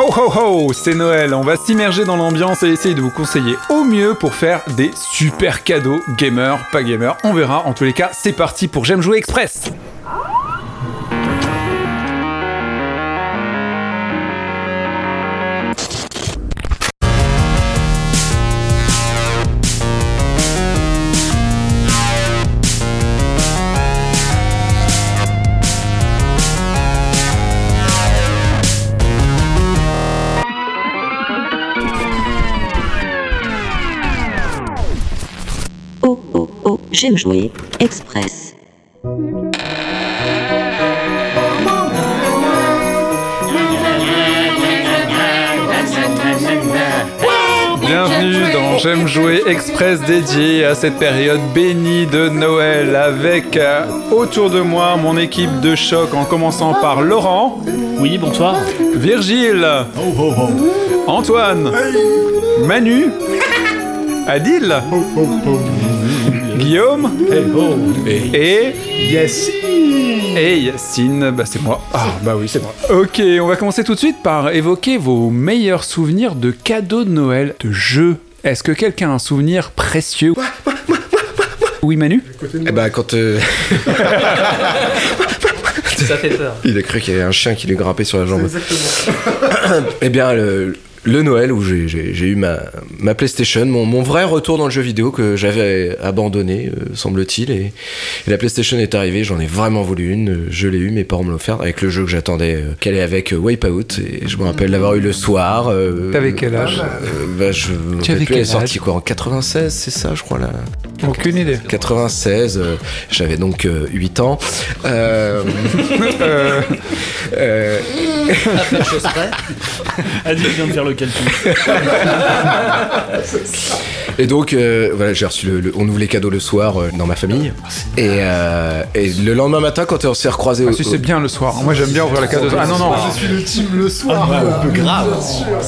Ho ho ho, c'est Noël, on va s'immerger dans l'ambiance et essayer de vous conseiller au mieux pour faire des super cadeaux, gamer, pas gamer, on verra. En tous les cas, c'est parti pour J'aime jouer express. J'aime jouer. Express. Bienvenue dans J'aime jouer express dédié à cette période bénie de Noël avec euh, autour de moi mon équipe de choc en commençant par Laurent, Oui, bonsoir. Virgile, Antoine, Manu, Adil, Guillaume et et Yacine, bah c'est moi. Ah bah oui c'est moi. Ok, on va commencer tout de suite par évoquer vos meilleurs souvenirs de cadeaux de Noël, de jeux. Est-ce que quelqu'un a un souvenir précieux? Oui Manu? Eh ben quand euh, Ça fait peur. il a cru qu'il y avait un chien qui lui grimpait sur la jambe. eh bien le, le Noël où j'ai- eu ma, ma PlayStation, mon, mon vrai retour dans le jeu vidéo que j'avais abandonné, euh, semble-t-il, et, et la PlayStation est arrivée, j'en ai vraiment voulu une, euh, je l'ai eu, mes parents me l'ont offert avec le jeu que j'attendais, euh, qu'elle est avec euh, Wipeout, et je me rappelle l'avoir eu le soir. euh, T'avais quel âge euh, bah, je me Tu avais plus, elle est quel sortie quoi en 96, c'est ça, je crois là. Aucune idée. 96, euh, j'avais donc euh, 8 ans. Euh, Euh, euh, chose près. Adil vient de faire le et donc, euh, voilà, j'ai reçu le, le- On ouvre les cadeaux le soir euh, dans ma famille. Et, euh, et le lendemain matin, quand on s'est recroisé au. si c'est bien le soir. Moi j'aime bien ouvrir la cadeau. Ah non non. Je suis le team le soir. Grave.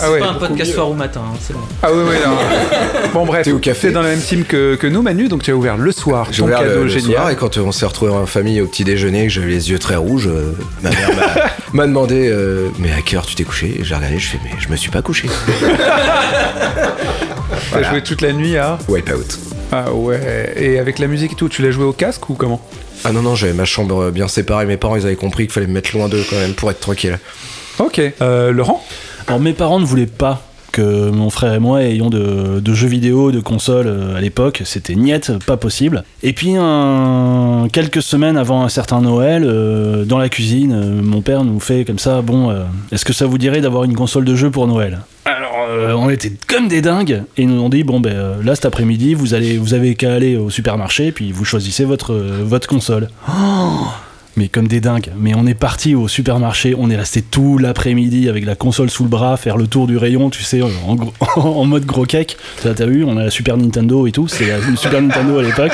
Ah ouais. Pas un podcast soir ou matin, hein, c'est bon. Ah oui oui non. Bon bref. T'es au café. T'es dans la même team que, que nous Manu, donc tu as ouvert le soir. J'ai Ton ouvert cadeau le, le génial. soir et quand euh, on s'est retrouvé en famille au petit déjeuner, que j'avais les yeux très rouges, euh, ma mère m'a- m'a demandé euh, mais à quelle heure tu t'es couché? Et j'ai regardé, je fais mais je me suis pas couché. T'as joué toute la nuit à. Wipeout. Ah ouais. Et avec la musique et tout, tu l'as joué au casque ou comment? Ah non non, j'avais ma chambre bien séparée. Mes parents ils avaient compris qu'il fallait me mettre loin d'eux quand même pour être tranquille. Ok. Euh, Laurent? Alors mes parents ne voulaient pas que mon frère et moi ayons de, de jeux vidéo, de consoles euh, à l'époque. C'était niette, pas possible. Et puis un- quelques semaines avant un certain Noël, euh, dans la cuisine, euh, mon père nous fait comme ça, bon, euh, est-ce que ça vous dirait d'avoir une console de jeu pour Noël? Alors, euh, on était comme des dingues et ils nous ont dit bon ben là cet après-midi vous allez vous avez qu'à aller au supermarché puis vous choisissez votre votre console. Oh mais comme des dingues. Mais on est parti au supermarché, on est resté tout l'après-midi avec la console sous le bras, faire le tour du rayon, tu sais, en, gros- en mode gros cake. Ça, T'as vu, on a la Super Nintendo et tout, c'est la Super Nintendo à l'époque.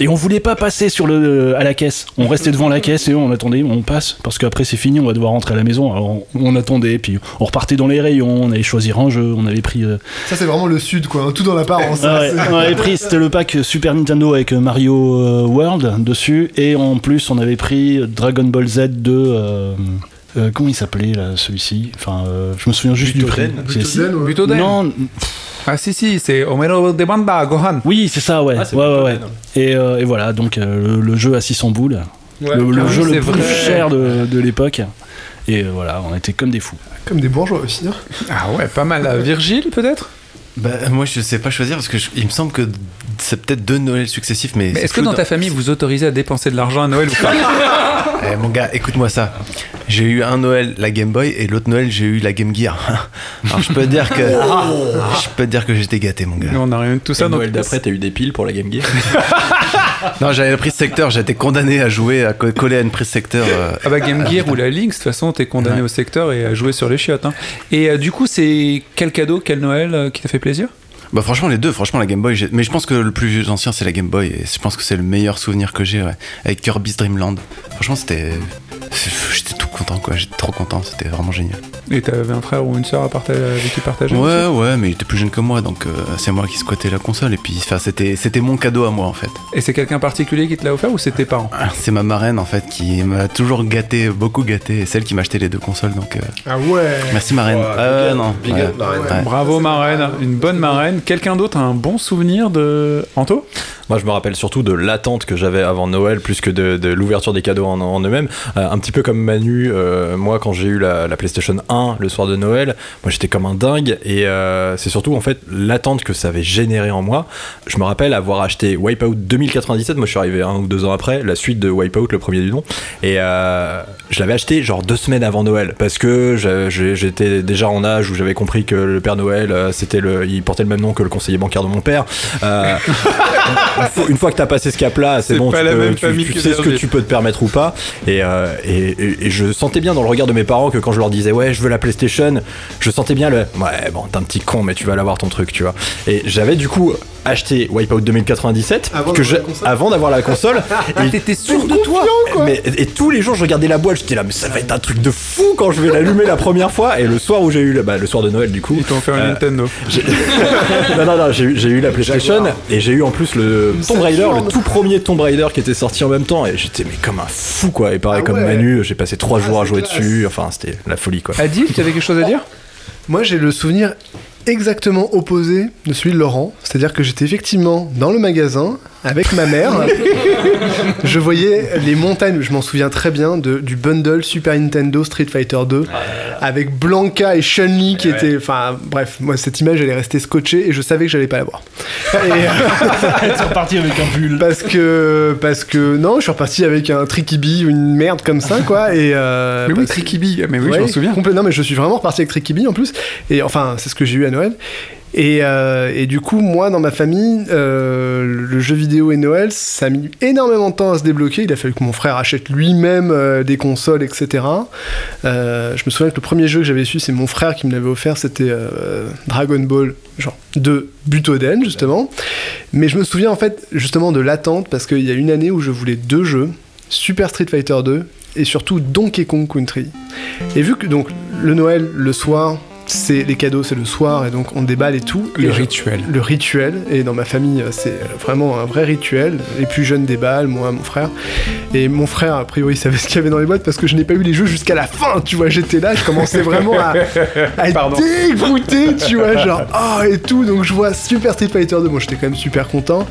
Et on voulait pas passer sur le, à la caisse. On restait devant la caisse et on attendait, on passe, parce qu'après c'est fini, on va devoir rentrer à la maison. Alors on, on attendait, puis on repartait dans les rayons, on allait choisir un jeu, on avait pris euh, Ça, c'est vraiment le sud, quoi. Tout dans l'apparence. ah ouais, on avait pris, c'était le pack Super Nintendo avec Mario euh, World dessus, et en plus on avait pris Dragon Ball Z de... euh, euh, comment il s'appelait là celui-ci? Enfin, euh, je me souviens juste du Butoden. prénom. C'est- Butoden, ouais. Butoden Non, Ah si si, c'est Homero de Banda Gohan. oui, c'est ça, ouais. c'est ouais, ouais. Et, euh, et voilà, donc euh, le, le jeu à 600 boules, Ouais, le, le Ah jeu le plus vrai. cher de, de l'époque. Et euh, voilà, on était comme des fous. Comme des bourgeois aussi. hein. Ah ouais, pas mal. Virgile peut-être? Bah, moi, je sais pas choisir parce que je- il me semble que c'est peut-être deux Noëls successifs, mais. Est-ce que dans ta famille vous autorisez à dépenser de l'argent à Noël ou pas Eh, mon gars, écoute-moi ça. J'ai eu un Noël la Game Boy et l'autre Noël j'ai eu la Game Gear. Alors je peux te dire que je peux dire que j'étais gâté, mon gars. Nous, On n'a rien de tout ça. Donc- Noël d'après, t'as eu des piles pour la Game Gear Non, j'avais la prise secteur. J'étais condamné à jouer à co- coller à une prise secteur. euh, Ah bah Game Gear ou la Lynx, de toute façon, t'es condamné au secteur et à jouer sur les chiottes. hein. Et euh, du coup, c'est quel cadeau, quel Noël euh, qui t'a fait plaisir? Bah franchement les deux, franchement la Game Boy, mais je pense que le plus ancien c'est la Game Boy et je pense que c'est le meilleur souvenir que j'ai ouais, avec Kirby's Dream Land. Franchement c'était j'étais tout content quoi, j'étais trop content, c'était vraiment génial. Et t'avais un frère ou une soeur à partager, avec qui partager Ouais, ouais, mais il était plus jeune que moi, donc euh, c'est moi qui squattais la console et puis enfin, c'était c'était mon cadeau à moi en fait. Et c'est quelqu'un particulier qui te l'a offert ou c'est tes parents Ah, C'est ma marraine en fait qui m'a toujours gâté, beaucoup gâté, et celle qui m'a acheté les deux consoles, donc euh, Ah ouais. merci marraine. Ah, up, non, big ouais. up, marraine. Ouais. Bravo marraine, une bonne marraine. Quelqu'un d'autre a un bon souvenir de Anto? Moi, je me rappelle surtout de l'attente que j'avais avant Noël, plus que de, de l'ouverture des cadeaux en, en eux-mêmes. Euh, un petit peu comme Manu, euh, moi, quand j'ai eu la, la PlayStation 1 le soir de Noël, moi, j'étais comme un dingue. Et euh, c'est surtout, en fait, l'attente que ça avait généré en moi. Je me rappelle avoir acheté Wipeout 2097. Moi, je suis arrivé un ou deux ans après, la suite de Wipeout, le premier du nom. Et euh, je l'avais acheté genre deux semaines avant Noël, parce que j'étais déjà en âge où j'avais compris que le Père Noël, c'était le, il portait le même nom que le conseiller bancaire de mon père. Une fois- que t'as passé ce cap-là, c'est C'est bon, pas tu, la peux- même tu- tu sais ce que tu peux te permettre ou pas. Et, euh, et, et- et je sentais bien dans le regard de mes parents que quand je leur disais ouais, je veux la PlayStation, je sentais bien le ouais, bon, t'es un petit con, mais tu vas l'avoir ton truc, tu vois. Et j'avais du coup acheté Wipeout 2097 Avant que d'avoir je- la console. avant d'avoir la console. et T'étais sûr de quoi. mais, et tous les jours, je regardais la boîte, j'étais là, mais ça va être un truc de fou quand je vais l'allumer la première fois. Et le soir où j'ai eu, le- bah, le soir de Noël, du coup, Ils t'ont offert une Euh, Nintendo. non, non, non, j'ai eu, j'ai eu la PlayStation et j'ai eu en plus le Tomb Raider, le tout premier Tomb Raider qui était sorti en même temps. Et j'étais mais comme un fou quoi. Et pareil Ah comme ouais. Manu, j'ai passé trois Ah, jours à jouer classe. dessus. Enfin, c'était la folie quoi. Adil, tu avais quelque chose à dire? Moi, j'ai le souvenir exactement opposé de celui de Laurent. C'est-à-dire que j'étais effectivement dans le magasin avec ma mère. je voyais les montagnes, je m'en souviens très bien, de, du bundle Super Nintendo Street Fighter 2 avec Blanca et Chun-Li qui étaient. Enfin, bref, moi, cette image, elle est restée scotchée et je savais que j'allais pas la voir. Et, euh, C'est reparti avec un pull. parce que. Parce que. Non, je suis reparti avec un Tricky Bee ou une merde comme ça, quoi. Et, euh, Mais oui, Tricky Bee, mais oui, je m'en souviens. complètement, mais je suis vraiment reparti avec Tricky Bee en plus. Et enfin, c'est ce que j'ai eu à Noël. Et, euh, et du coup, moi, dans ma famille, euh, le jeu vidéo et Noël, ça a mis énormément de temps à se débloquer. Il a fallu que mon frère achète lui-même euh, des consoles, etc. Je me souviens que le premier jeu que j'avais su, c'est mon frère qui me l'avait offert. C'était Dragon Ball, genre de Butoden, justement. Mais je me souviens en fait, justement, de l'attente parce qu'il y a une année où je voulais deux jeux Super Street Fighter 2 et surtout Donkey Kong Country. Et vu que donc le Noël, le soir, c'est les cadeaux, c'est le soir et donc on déballe et tout. Le Et rituel. le rituel, et dans ma famille, c'est vraiment un vrai rituel. Les plus jeunes déballent, moi, mon frère. Et mon frère, a priori, savait ce qu'il y avait dans les boîtes parce que je n'ai pas eu les jeux jusqu'à la fin, tu vois. J'étais là, je commençais vraiment à, à dégoûté, tu vois, genre, ah et tout. Donc je vois Super Street Fighter 2, bon, j'étais quand même super content.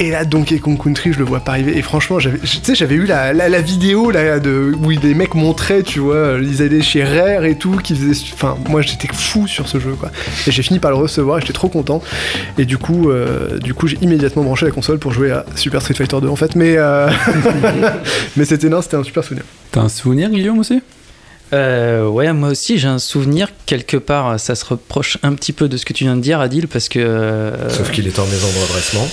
Et là, Donkey Kong Country, je le vois pas arriver. Et franchement, tu sais, j'avais eu la, la, la vidéo là de où les mecs montraient, tu vois, ils allaient chez Rare et tout, qui faisaient, enfin, moi j'étais fou sur ce jeu, quoi. Et j'ai fini par le recevoir, et j'étais trop content. Et du coup, euh, du coup, j'ai immédiatement branché la console pour jouer à Super Street Fighter 2 en fait. Mais, euh, mais c'était non, c'était un super souvenir. T'as un souvenir, Guillaume, aussi? Euh, ouais, moi aussi j'ai un souvenir quelque part. Ça se reproche un petit peu de ce que tu viens de dire, Adil, parce que. euh, Sauf qu'il est en maison de redressement.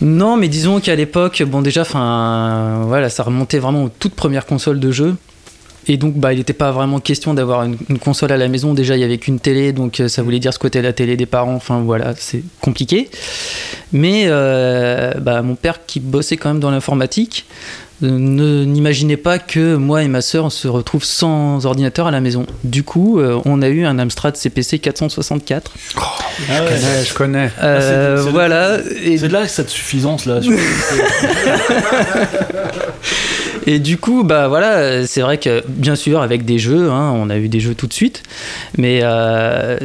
Non, mais disons qu'à l'époque, bon déjà, enfin, voilà, ça remontait vraiment aux toutes premières consoles de jeu. Et donc, bah, il n'était pas vraiment question d'avoir une, console à la maison. Déjà, il y avait qu'une télé, donc euh, ça voulait dire squatter la télé des parents. Enfin, voilà, c'est compliqué. Mais euh, bah, mon père, qui bossait quand même dans l'informatique, ne n'imaginait pas que moi et ma sœur se retrouvent sans ordinateur à la maison. Du coup, euh, on a eu un Amstrad CPC 464. Ah ouais. Ouais, je connais. Euh, c'est- c'est- voilà. Et C'est de là cette suffisance là. sur- Et du coup, bah voilà, euh, c'est vrai que bien sûr avec des jeux, hein, on a eu des jeux tout de suite, mais euh,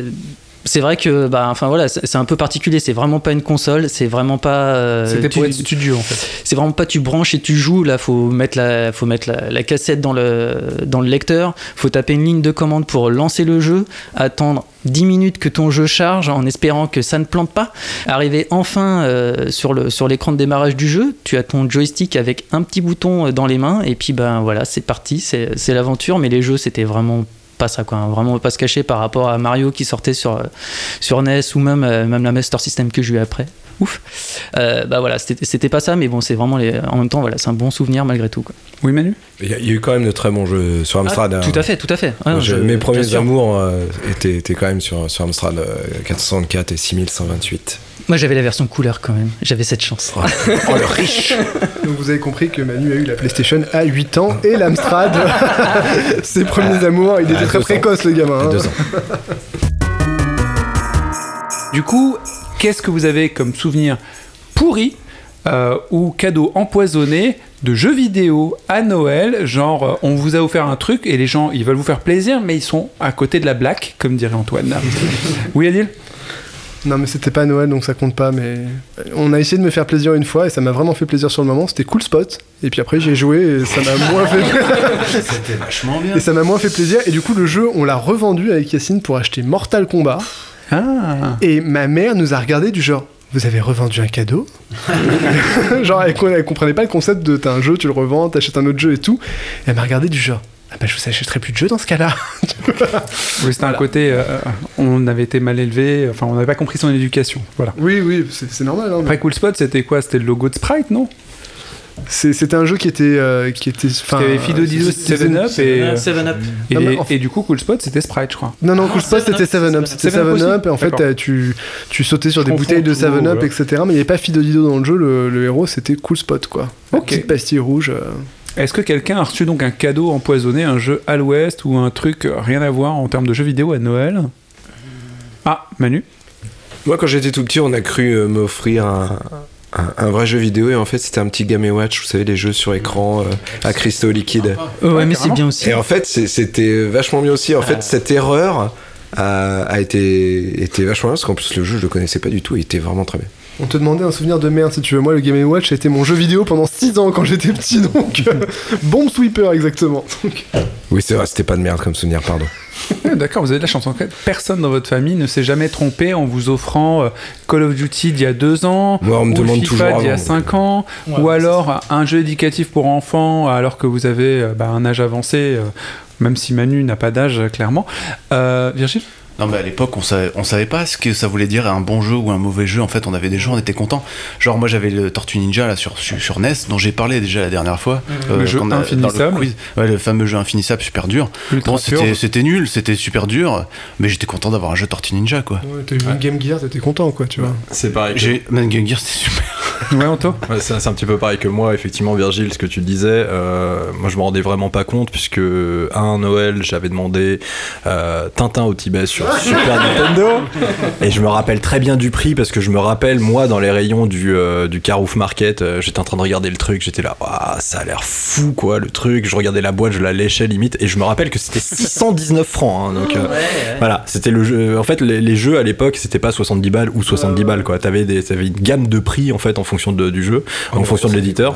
c'est vrai que bah enfin voilà, c'est un peu particulier. C'est vraiment pas une console, c'est vraiment pas. euh, C'était pour être studio, en fait. c'est vraiment pas tu branches et tu joues là faut mettre la faut mettre la, la cassette dans le dans le lecteur faut taper une ligne de commande pour lancer le jeu attendre 10 minutes que ton jeu charge en espérant que ça ne plante pas arriver enfin euh, sur le sur l'écran de démarrage du jeu tu as ton joystick avec un petit bouton euh, dans les mains et puis ben voilà c'est parti c'est l'aventure mais les jeux c'était vraiment pas ça quoi vraiment pas se cacher par rapport à Mario qui sortait sur sur NES ou même euh, même la Master System que j'ai eu après ouf. Euh, bah voilà, c'était c'était pas ça, mais bon, c'est vraiment les. En même temps, voilà, c'est un bon souvenir malgré tout. Quoi. Oui, Manu? Il y, a- il y a eu quand même de très bons jeux sur Amstrad. hein. Tout à fait, tout à fait. Ah, Moi, je- je- mes premiers amours euh, étaient, étaient quand même sur, sur Amstrad euh, 464 et 6128. Moi, j'avais la version couleur quand même. J'avais cette chance. Oh, le riche Donc vous avez compris que Manu a eu la PlayStation à 8 ans et l'Amstrad. Ses premiers amours, il était à très précoce le gamin. Hein. deux ans. Du coup, qu'est-ce que vous avez comme souvenir pourri euh, ou cadeau empoisonné de jeux vidéo à Noël? Genre, euh, on vous a offert un truc et les gens, ils veulent vous faire plaisir, mais ils sont à côté de la blague, comme dirait Antoine. oui, Adil? Non mais c'était pas Noël donc ça compte pas mais on a essayé de me faire plaisir une fois et ça m'a vraiment fait plaisir sur le moment, c'était Cool Spot et puis après j'ai joué et ça m'a moins fait C'était vachement bien. et ça m'a moins fait plaisir et du coup le jeu on l'a revendu avec Yacine pour acheter Mortal Kombat Ah et ma mère nous a regardé du genre vous avez revendu un cadeau? Genre elle, elle comprenait pas le concept de t'as un jeu, tu le revends, t'achètes un autre jeu et tout. Et elle m'a regardé du genre ah bah je vous achèterai plus de jeux dans ce cas-là. Oui, c'était un côté, euh, on avait été mal élevé, enfin, on n'avait pas compris son éducation. Voilà. oui oui c'est c'est normal. Hein, mais Après Cool Spot, c'était quoi? C'était le logo de Sprite, non? C'est- C'était un jeu qui était euh, qui était. enfin, Parce qu'il y avait Fido Dido, c'était- 7-Up et, euh, Seven Up. et, Non, mais en fait- et du coup, Cool Spot, c'était Sprite, je crois. Non, non, Cool Spot, Seven c'était Up, 7-Up. c'est C'était 7-Up 7-Up, aussi et en fait, D'accord. euh, tu, tu sautais sur des bouteilles de confonds tout, 7-Up, ouais. etc. Mais il n'y avait pas Fido Dido dans le jeu, le, le héros, c'était Cool Spot, quoi. Ok. Petite pastille rouge. euh. Est-ce que quelqu'un a reçu donc un cadeau empoisonné, un jeu à l'ouest ou un truc rien à voir en termes de jeux vidéo à Noël? Ah, Manu? Moi, quand j'étais tout petit, on a cru euh, m'offrir un, un, un vrai jeu vidéo et en fait, c'était un petit Game Watch, vous savez, les jeux sur écran euh, à cristaux liquides. ouais, mais c'est bien aussi. Et en fait, c'était vachement mieux aussi. En fait, cette erreur a, a été, été vachement bien parce qu'en plus, le jeu, je le connaissais pas du tout et il était vraiment très bien. On te demandait un souvenir de merde, si tu veux. Moi, le Game Watch, c'était mon jeu vidéo pendant 6 ans quand j'étais petit, donc. euh, Bomb Sweeper, exactement. Donc, Oui, c'est vrai, c'était pas de merde comme souvenir, pardon. D'accord, vous avez de la chance. En fait, personne dans votre famille ne s'est jamais trompé en vous offrant euh, Call of Duty d'il y a deux ans, Moi, on me ou demande FIFA d'il y a cinq ans, Ouais, ou alors un jeu éducatif pour enfants alors que vous avez euh, bah, un âge avancé, euh, même si Manu n'a pas d'âge, euh, clairement. Euh, Virgile? Non, mais à l'époque, on savait, on savait pas ce que ça voulait dire un bon jeu ou un mauvais jeu. En fait, on avait des jeux, on était content. Genre, moi, j'avais le Tortue Ninja là sur, sur, sur NES, dont j'ai parlé déjà la dernière fois. euh, Le jeu a- infinissable. quiz. Ouais, le fameux jeu infinissable, super dur. Bon, c'était nul, c'était super dur, mais j'étais content d'avoir un jeu Tortue Ninja, quoi. ouais, t'as eu une Game Gear, t'étais content, quoi, tu vois. C'est pareil. que- J'ai Man Game Gear, c'était super. Ouais, Anto? Ouais, c'est c'est un petit peu pareil que moi, effectivement, Virgile, ce que tu disais. euh, moi, je me rendais vraiment pas compte, puisque à un Noël, j'avais demandé euh, Tintin au Tibet sur Super Nintendo. Et je me rappelle très bien du prix, parce que je me rappelle, moi, dans les rayons du, euh, du Carouf Market, euh, j'étais en train de regarder le truc, j'étais là, ça a l'air fou, quoi, le truc. Je regardais la boîte, je la léchais limite, et je me rappelle que c'était 619 francs. hein, donc, euh, voilà, c'était le jeu. En fait, les, les jeux à l'époque, c'était pas 70 balles ou 70 balles, quoi. T'avais des, t'avais une gamme de prix, en fait, en fonction de- du jeu, en fonction de l'éditeur.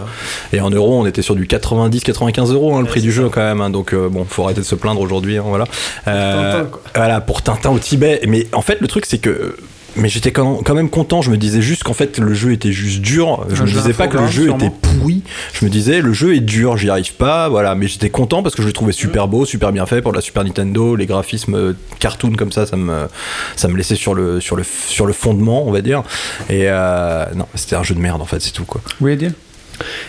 Et en euros, on était sur du 90-95 euros, hein, le prix du jeu, quand même. hein. donc, euh, bon, faut arrêter de se plaindre aujourd'hui, hein, voilà. Euh, Tintin, quoi. voilà, pour Tintin au Tibet. Mais en fait, le truc, c'est que. Mais j'étais quand même content, je me disais juste qu'en fait le jeu était juste dur, je Un me disais pas que le jeu sûrement. était pourri, je me disais le jeu est dur, j'y arrive pas, voilà, mais j'étais content parce que je le trouvais super beau, super bien fait pour la Super Nintendo, les graphismes euh, cartoon comme ça, ça me, ça me laissait sur le, sur, le, sur le fondement, on va dire. Et euh, non, c'était un jeu de merde en fait, c'est tout quoi. Oui, Adil?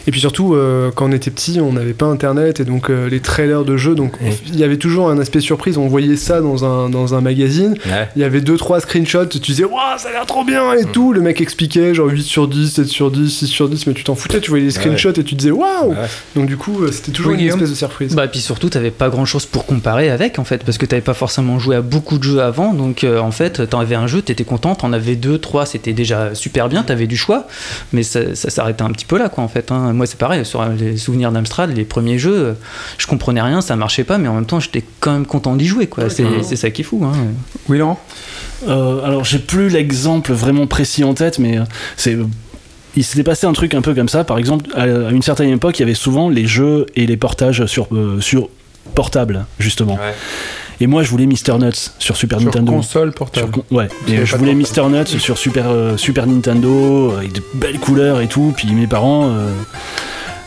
Et puis surtout, euh, quand on était petit, on n'avait pas internet et donc euh, les trailers de jeux, donc Mm. il y avait toujours un aspect surprise. On voyait ça dans un, dans un magazine. Ouais. Il y avait 2-3 screenshots, tu disais, waouh, ça a l'air trop bien et tout. Le mec expliquait, genre 8 sur 10, 7 sur 10, 6 sur 10, mais tu t'en foutais, tu voyais les screenshots et tu disais, waouh. Ouais. Donc du coup, euh, c'était toujours Oui, une espèce de surprise. Bah, et puis surtout, t'avais pas grand chose pour comparer avec en fait, parce que t'avais pas forcément joué à beaucoup de jeux avant, donc euh, en fait, t'en avais un jeu, t'étais content, t'en avais deux, trois, c'était déjà super bien, t'avais du choix, mais ça, ça s'arrêtait un petit peu là quoi en fait. Hein. Moi, c'est pareil, sur les souvenirs d'Amstrad, les premiers jeux, euh, je comprenais rien, ça marchait pas, mais en même temps, j'étais quand même content d'y jouer quoi. C'est c'est ça qui est fou. Hein. Oui, Laurent? Euh, alors j'ai plus l'exemple vraiment précis en tête, mais euh, c'est il s'était passé un truc un peu comme ça. Par exemple, à une certaine époque, il y avait souvent les jeux et les portages sur euh, sur portable justement. Et moi, je voulais Mister Nuts sur Super Sur Nintendo. console Sur portable. con- ouais, et je voulais. Mister Nuts sur Super, euh, Super Nintendo, avec de belles couleurs et tout. Puis mes parents euh,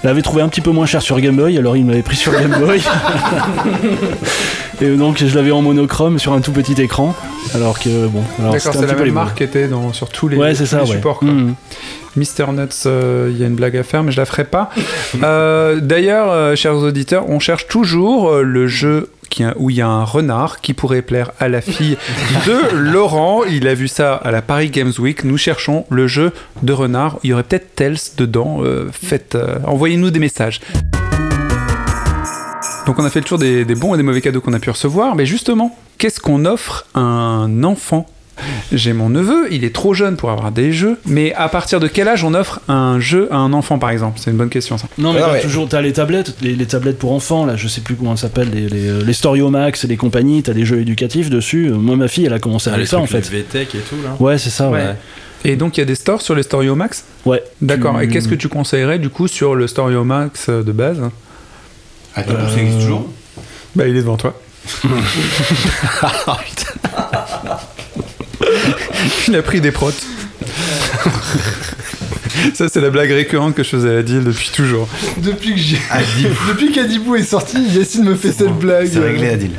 l'avaient trouvé un petit peu moins cher sur Game Boy, alors ils m'avaient pris sur Game Boy. Et donc je l'avais en monochrome sur un tout petit écran. Alors que bon, alors D'accord, c'est la même les marque qui était dans, sur tous les, Ouais, c'est tous ça, les ouais. supports. quoi. Mhm. Mister Nuts, euh, il y a une blague à faire, mais je la ferai pas. Euh, D'ailleurs, euh, chers auditeurs, on cherche toujours euh, le jeu qui où il y a un renard qui pourrait plaire à la fille de Laurent. Il a vu ça à la Paris Games Week. Nous cherchons le jeu de renard. Il y aurait peut-être Tels dedans. Euh, faites, euh, envoyez-nous des messages. Donc on a fait le tour des, des bons et des mauvais cadeaux qu'on a pu recevoir, mais justement, qu'est-ce qu'on offre à un enfant? J'ai mon neveu, il est trop jeune pour avoir des jeux, mais à partir de quel âge on offre un jeu à un enfant par exemple? C'est une bonne question ça. Non mais Ah t'as ouais. toujours t'as les tablettes, les, les tablettes pour enfants là, je sais plus comment elles s'appellent, les, les, les Storiomax et les compagnies, t'as des jeux éducatifs dessus. Euh, Moi ma fille elle a commencé Ah, avec les ça en fait. les VTech et tout là. Ouais c'est ça ouais. Ouais. Et donc il y a des stores sur les Storio Max Ouais. D'accord, Tu- et qu'est-ce que tu conseillerais du coup sur le Storio Max euh, de base? Ah, du coup, ça existe toujours? Bah il est devant toi. il a pris des protes. Ça, c'est la blague récurrente que je faisais à Adil depuis toujours. Depuis que j'ai. Depuis qu'Adibou est sorti, Yacine me fait cette blague. C'est réglé, Adil.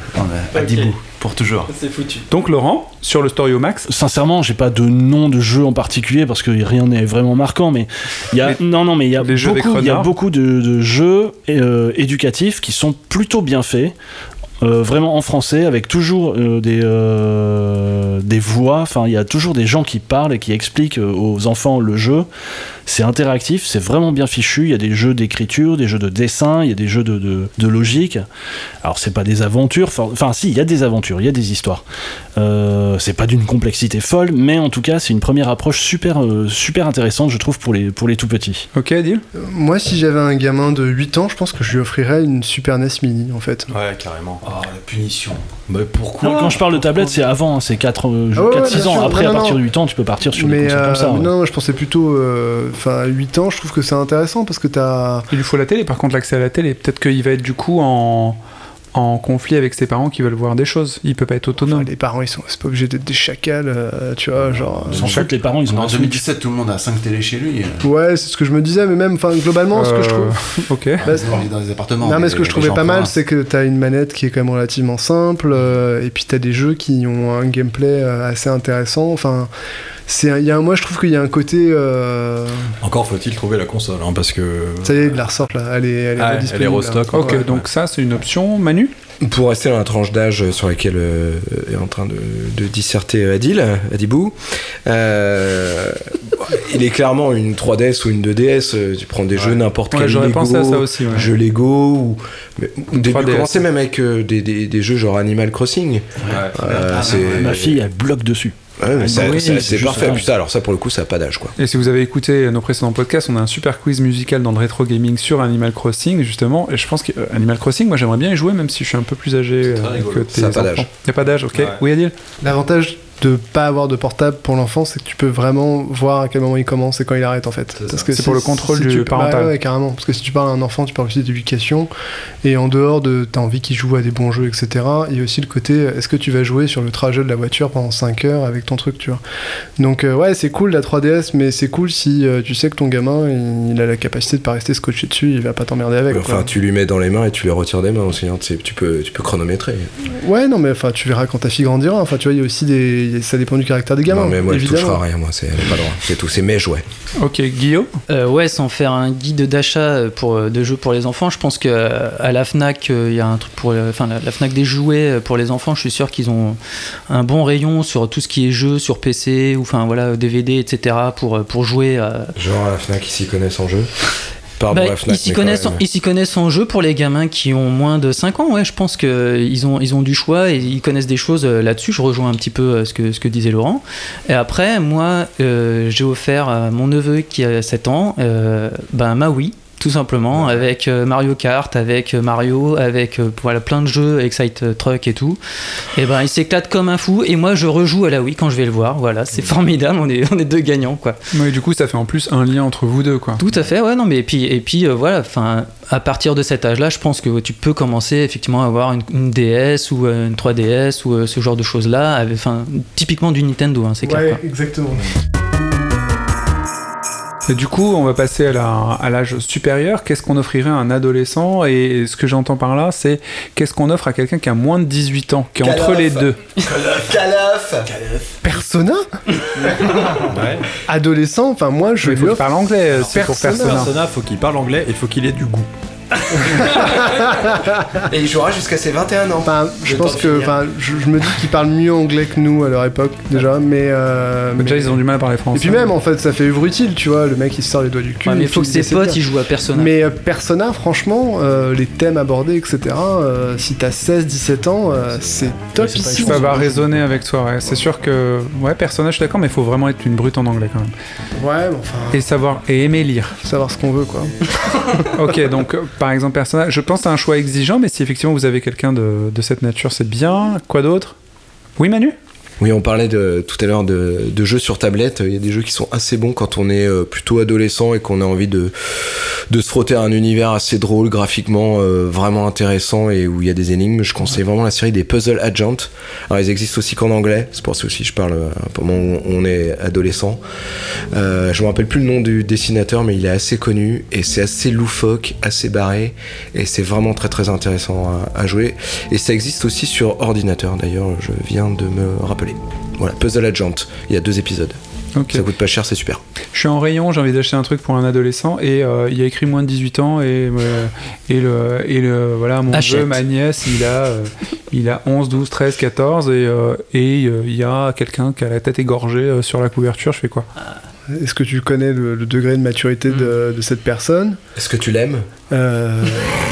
Adibou, pour toujours. C'est foutu. Donc, Laurent, sur le Storio Max, Sincèrement, j'ai pas de nom de jeu en particulier parce que rien n'est vraiment marquant, mais il y a Les- non non mais il y a beaucoup, il y a beaucoup de, de jeux euh, éducatifs qui sont plutôt bien faits. Euh, vraiment en français, avec toujours euh, des, euh, des voix, enfin il y a toujours des gens qui parlent et qui expliquent aux enfants le jeu. C'est interactif, c'est vraiment bien fichu. Il y a des jeux d'écriture, des jeux de dessin, il y a des jeux de, de, de logique. Alors c'est pas des aventures, enfin si, il y a des aventures, il y a des histoires. Euh, c'est pas d'une complexité folle, mais en tout cas c'est une première approche super, euh, super intéressante, je trouve, pour les, pour les tout petits. ok Adil? Moi, si j'avais un gamin de 8 ans, je pense que je lui offrirais une Super NES Mini, en fait. Ouais, carrément. Oh, la punition. Bah pourquoi Non, quand je parle de tablette, c'est avant, c'est 4, Ah ouais, 6 bien ans. sûr. Après, Non, à partir non. de 8 ans, tu peux partir sur des Mais consoles comme ça. euh, ouais. non, je pensais plutôt. euh, Enfin, 8 ans, je trouve que c'est intéressant parce que t'as. Il lui faut la télé, par contre, l'accès à la télé. Peut-être qu'il va être du coup en, en conflit avec ses parents qui veulent voir des choses. Il peut pas être autonome. Enfin, les parents, ils sont c'est pas obligés d'être des chacals, euh, tu vois, genre. Ils s'en foutent, les parents, ils ont En un Switch. 2017, tout le monde a 5 télés chez lui. euh, Ouais, c'est ce que je me disais, mais même, enfin, globalement, ce que je trouve. Euh, Ok. Bah, On est dans des appartements. Non, mais ce que les- je les trouvais pas mal, c'est que t'as une manette qui est quand même relativement simple, euh, et puis t'as des jeux qui ont un gameplay assez intéressant. Enfin, c'est, un- il y a, un- moi je trouve qu'il y a un côté. euh, Encore faut-il trouver la console, hein, parce que. ça y est, ils la ressortent là, elle est, elle est Ah, elle est restock. là. Ok, Ouais. donc ça, c'est une option. Manu Pour rester dans la tranche d'âge sur laquelle euh, est en train de, de disserter Adil, Adibou, euh, il est clairement une 3DS ou une 2DS. euh, Tu prends des jeux n'importe Ouais, quel J'aurais Lego, pensé à ça aussi. ouais. jeux Lego ou mais, au début 3DS. commencer même avec euh, des, des, des jeux genre Animal Crossing. Ouais. Euh, Ah, c'est Ma fille, elle bloque dessus. Ouais, mais Ah, ça- oui, ça- c'est parfait. ça. Putain, alors ça pour le coup ça a pas d'âge quoi. Et si vous avez écouté nos précédents podcasts, on a un super quiz musical dans le rétro gaming sur Animal Crossing, justement. Et je pense que euh, Animal Crossing, moi j'aimerais bien y jouer, même si je suis un peu plus âgé euh, rigolo. que tes Ça a pas enfants. d'âge. Y a pas d'âge, ok. Ouais. Oui, Adil? L'avantage de pas avoir de portable pour l'enfant, c'est que tu peux vraiment voir à quel moment il commence et quand il arrête en fait. C'est Parce que C'est si- pour le contrôle si du tu- parental. Bah ouais, carrément. Parce que si tu parles à un enfant, tu parles aussi d'éducation. Et en dehors de t'as envie qu'il joue à des bons jeux, etc., il y a aussi le côté est-ce que tu vas jouer sur le trajet de la voiture pendant 5 heures avec ton truc, tu vois. Donc euh, ouais, c'est cool la 3DS, mais c'est cool si euh, tu sais que ton gamin il, il a la capacité de pas rester scotché dessus, il va pas t'emmerder avec. Quoi. enfin, tu lui mets dans les mains et tu les retires des mains aussi. hein. Tu sais, Tu peux, tu peux chronométrer. Ouais, non, mais enfin, tu verras quand ta fille grandira. Enfin, tu vois, il y a aussi des. Ça dépend du caractère des gamins. non, mais moi, évidemment. touchera à rien. Moi, c'est pas droit. C'est tout. C'est mes jouets. Ok, Guillaume Euh, ouais, sans faire un guide d'achat pour euh, de jeux pour les enfants, je pense que euh, à la Fnac, euh, il y a un truc pour, euh, enfin la, la Fnac des jouets euh, pour les enfants. Je suis sûr qu'ils ont un bon rayon sur tout ce qui est jeux sur PC ou enfin voilà DVD, etc. pour euh, pour jouer. à- Genre à la Fnac, ils s'y connaissent en jeu. Bah, ils s'y connaissent, ils s'y connaissent en jeu pour les gamins qui ont moins de 5 ans. Ouais, je pense qu'ils ont, ils ont du choix et ils connaissent des choses euh, là-dessus. Je rejoins un petit peu euh, ce que, ce que disait Laurent. Et après, moi, euh, j'ai offert à mon neveu qui a 7 ans euh, ben, ma Wii. Tout simplement, avec euh, Mario Kart, avec euh, Mario, avec euh, voilà, plein de jeux, Excite Truck et tout. Et ben, il s'éclate comme un fou. Et moi, je rejoue à la Wii quand je vais le voir. Voilà, c'est formidable. On est, on est deux gagnants, quoi. Oui, du coup, ça fait en plus un lien entre vous deux, quoi. Tout à fait, ouais, non, mais et puis, et puis euh, voilà, enfin, à partir de cet âge-là, je pense que tu peux commencer effectivement à avoir une, une DS ou euh, une 3DS ou euh, ce genre de choses-là, enfin, typiquement du Nintendo, hein, c'est clair. Ouais, quoi. exactement. Et du coup, on va passer à la- à l'âge supérieur. Qu'est-ce qu'on offrirait à un adolescent? Et ce que j'entends par là, c'est qu'est-ce qu'on offre à quelqu'un qui a moins de 18 ans, qui est entre les deux? Calaf Persona? Adolescent, enfin moi je Il faut qu'il parle anglais euh, c'est pour Persona. Persona. Persona, faut qu'il parle anglais et faut qu'il ait du goût. Et il jouera jusqu'à ses 21 ans. Enfin, je pense que, enfin, je, je me dis qu'ils parlent mieux anglais que nous à leur époque déjà, mais. euh, Déjà, ils ont du mal à parler Et français. puis même en fait, ça fait œuvre utile, tu vois. Le mec il se sort les doigts du cul. Ouais, mais et il faut que ses potes ils jouent à Persona. Mais euh, Persona, franchement, euh, les thèmes abordés, etc. euh, si t'as 16-17 ans, euh, c'est top pas- ici. Peux avoir raisonné avec toi, ouais. C'est sûr que, ouais, Persona, je suis d'accord, mais il faut vraiment être une brute en anglais quand même. Ouais, enfin, Et savoir, et aimer lire. faut savoir ce qu'on veut quoi. Ok, donc par exemple, Persona, je pense c'est un choix exigeant, mais si effectivement vous avez quelqu'un de, cette nature, c'est bien. Quoi d'autre? Oui, Manu? Oui, on parlait tout à l'heure de, jeux sur tablette. Il y a des jeux qui sont assez bons quand on est euh, plutôt adolescent et qu'on a envie de, se frotter à un univers assez drôle, graphiquement euh, vraiment intéressant et où il y a des énigmes. Je conseille vraiment la série des Puzzle Agent. Alors, ils existent aussi qu'en anglais. C'est pour ça aussi que je parle euh, pendant on on est adolescent. Euh, je me rappelle plus le nom du dessinateur, mais il est assez connu et c'est assez loufoque, assez barré et c'est vraiment très très intéressant à, à jouer. Et ça existe aussi sur ordinateur. D'ailleurs, je viens de me rappeler. Voilà, Puzzle Agent. Il y a deux épisodes. Ça coûte pas cher, c'est super. Je suis en rayon, j'ai envie d'acheter un truc pour un adolescent et euh, il y a écrit moins de 18 ans et, euh, et, le, et le voilà mon Achète. ma nièce, il a, euh, il a 11, 12, 13, 14 et, euh, et euh, il y a quelqu'un qui a la tête égorgée euh, sur la couverture, je fais quoi? Est-ce que tu connais le, le degré de maturité Hmm. de, de cette personne? Est-ce que tu l'aimes? Euh,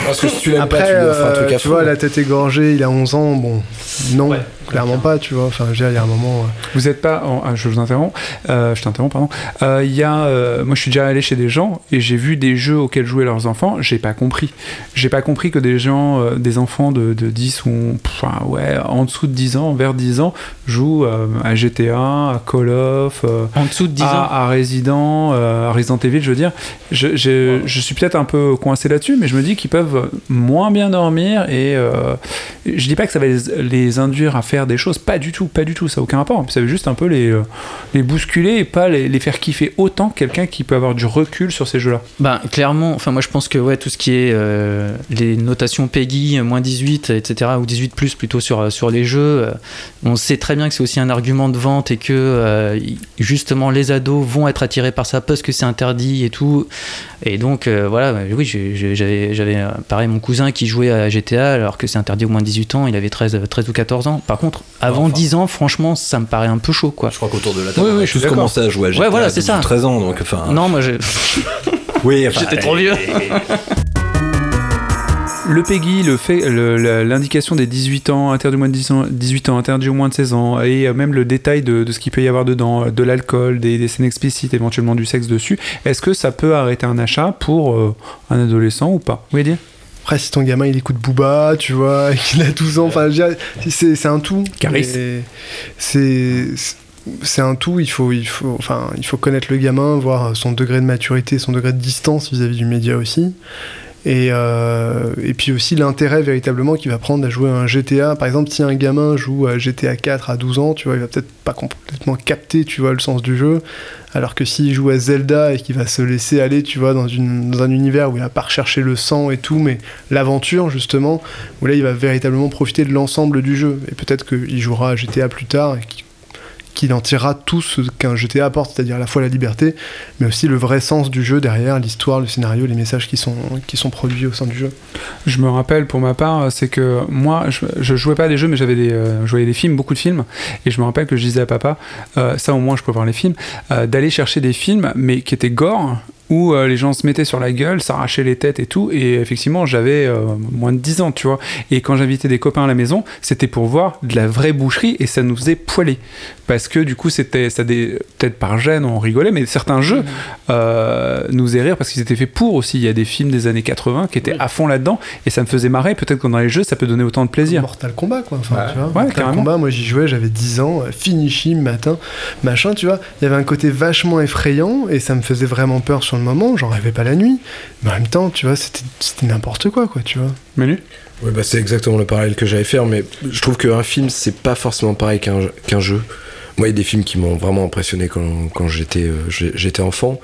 Parce que si tu l'aimes Après, pas, tu lui offres un euh, truc à tu vois, la tête égorgée, il a 11 ans, bon, non, Ouais, clairement pas, tu vois. Enfin, je veux dire, il y a un moment. euh, Vous êtes pas. en- ah, je vous interromps. Euh, je t'interromps, pardon. Euh, Il y a. euh, moi, je suis déjà allé chez des gens et j'ai vu des jeux auxquels jouaient leurs enfants. J'ai pas compris. J'ai pas compris que des gens, euh, des enfants de, de 10 ou. Enfin, ouais, en dessous de 10 ans, vers 10 ans, jouent euh, à GTA, à Call of. euh, En dessous de 10 ans. à, à Resident, euh, à Resident Evil, je veux dire. Je, je, je suis peut-être un peu coincé là-dessus, mais je me dis qu'ils peuvent moins bien dormir et euh, je dis pas que ça va les, induire à faire des choses, pas du tout, pas du tout, ça n'a aucun rapport. Ça veut juste un peu les, euh, les bousculer et pas les, les faire kiffer autant que quelqu'un qui peut avoir du recul sur ces jeux-là. Ben, clairement, enfin moi je pense que ouais, tout ce qui est euh, les notations PEGI, moins 18, etc., ou 18 plus plutôt sur, euh, sur les jeux, on sait très bien que c'est aussi un argument de vente et que justement les ados vont être attirés par ça parce que c'est interdit et tout. Et donc voilà, oui, j'avais j'avais, euh, pareil mon cousin qui jouait à GTA alors que c'est interdit au moins de 18 ans, il avait 13, 13 ou 14 ans. Par contre, avant Enfin. 10 ans, franchement, ça me paraît un peu chaud quoi. Je crois qu'autour de la table, Oui, oui, je suis commencé à jouer à GTA Ouais, voilà, à c'est 12 ça. ou 13 ans, donc enfin. Non, moi j'ai- oui, enfin, j'étais trop vieux. Le PEGI, le le- l'indication des 18 ans, interdit au moins de 10 ans, 18 ans, interdit au moins de 16 ans, et euh, même le détail de, de ce qu'il peut y avoir dedans, euh, de l'alcool, des, des scènes explicites, éventuellement du sexe dessus, est-ce que ça peut arrêter un achat pour euh, un adolescent ou pas? Voyez dire Après, si ton gamin il écoute Booba, tu vois, qu'il a 12 ans, enfin, c'est un tout. C'est c'est un tout. Il faut, il faut, enfin, il faut connaître le gamin, voir son degré de maturité, son degré de distance vis-à-vis du média aussi. Et, euh, et puis aussi l'intérêt véritablement qu'il va prendre à jouer à un GTA. Par exemple, si un gamin joue à GTA 4 à 12 ans, tu vois, il va peut-être pas complètement capter, tu vois, le sens du jeu. Alors que s'il joue à Zelda et qu'il va se laisser aller, tu vois, dans, un univers où il va pas rechercher le sang et tout, mais l'aventure justement, où là il va véritablement profiter de l'ensemble du jeu. Et peut-être qu'il jouera à GTA plus tard et qu'il qu'il en tirera tout ce qu'un GTA apporte, c'est-à-dire à la fois la liberté, mais aussi le vrai sens du jeu derrière, l'histoire, le scénario, les messages qui sont, qui sont produits au sein du jeu. Je me rappelle pour ma part, c'est que moi, je, je jouais pas à des jeux, mais j'avais des, euh, je voyais des films, beaucoup de films, et je me rappelle que je disais à papa, euh, ça au moins je peux voir les films, euh, d'aller chercher des films, mais qui étaient gore, où euh, les gens se mettaient sur la gueule, s'arrachaient les têtes et tout, et effectivement j'avais euh, moins de 10 ans, tu vois, et quand j'invitais des copains à la maison, c'était pour voir de la vraie boucherie, et ça nous faisait poiler, parce que du coup c'était, ça des, peut-être par gêne on rigolait, mais certains jeux euh, nous faisaient rire parce qu'ils étaient faits pour aussi, il y a des films des années 80 qui étaient à fond là-dedans, et ça me faisait marrer, peut-être que dans les jeux ça peut donner autant de plaisir. Mortal Kombat, quoi. Enfin, Ouais. tu vois, Ouais, Mortal carrément. Kombat, moi j'y jouais, j'avais 10 ans, finishing, matin, machin, tu vois. Il y avait un côté vachement effrayant et ça me faisait vraiment peur sur le moment, j'en rêvais pas la nuit. Mais en même temps, tu vois, c'était c'était n'importe quoi, quoi, tu vois. Menu Ouais, bah, c'est exactement le parallèle que j'allais faire, mais je trouve qu'un film, c'est pas forcément pareil qu'un qu'un jeu. Moi, il y a des films qui m'ont vraiment impressionné quand, quand j'étais euh, enfant.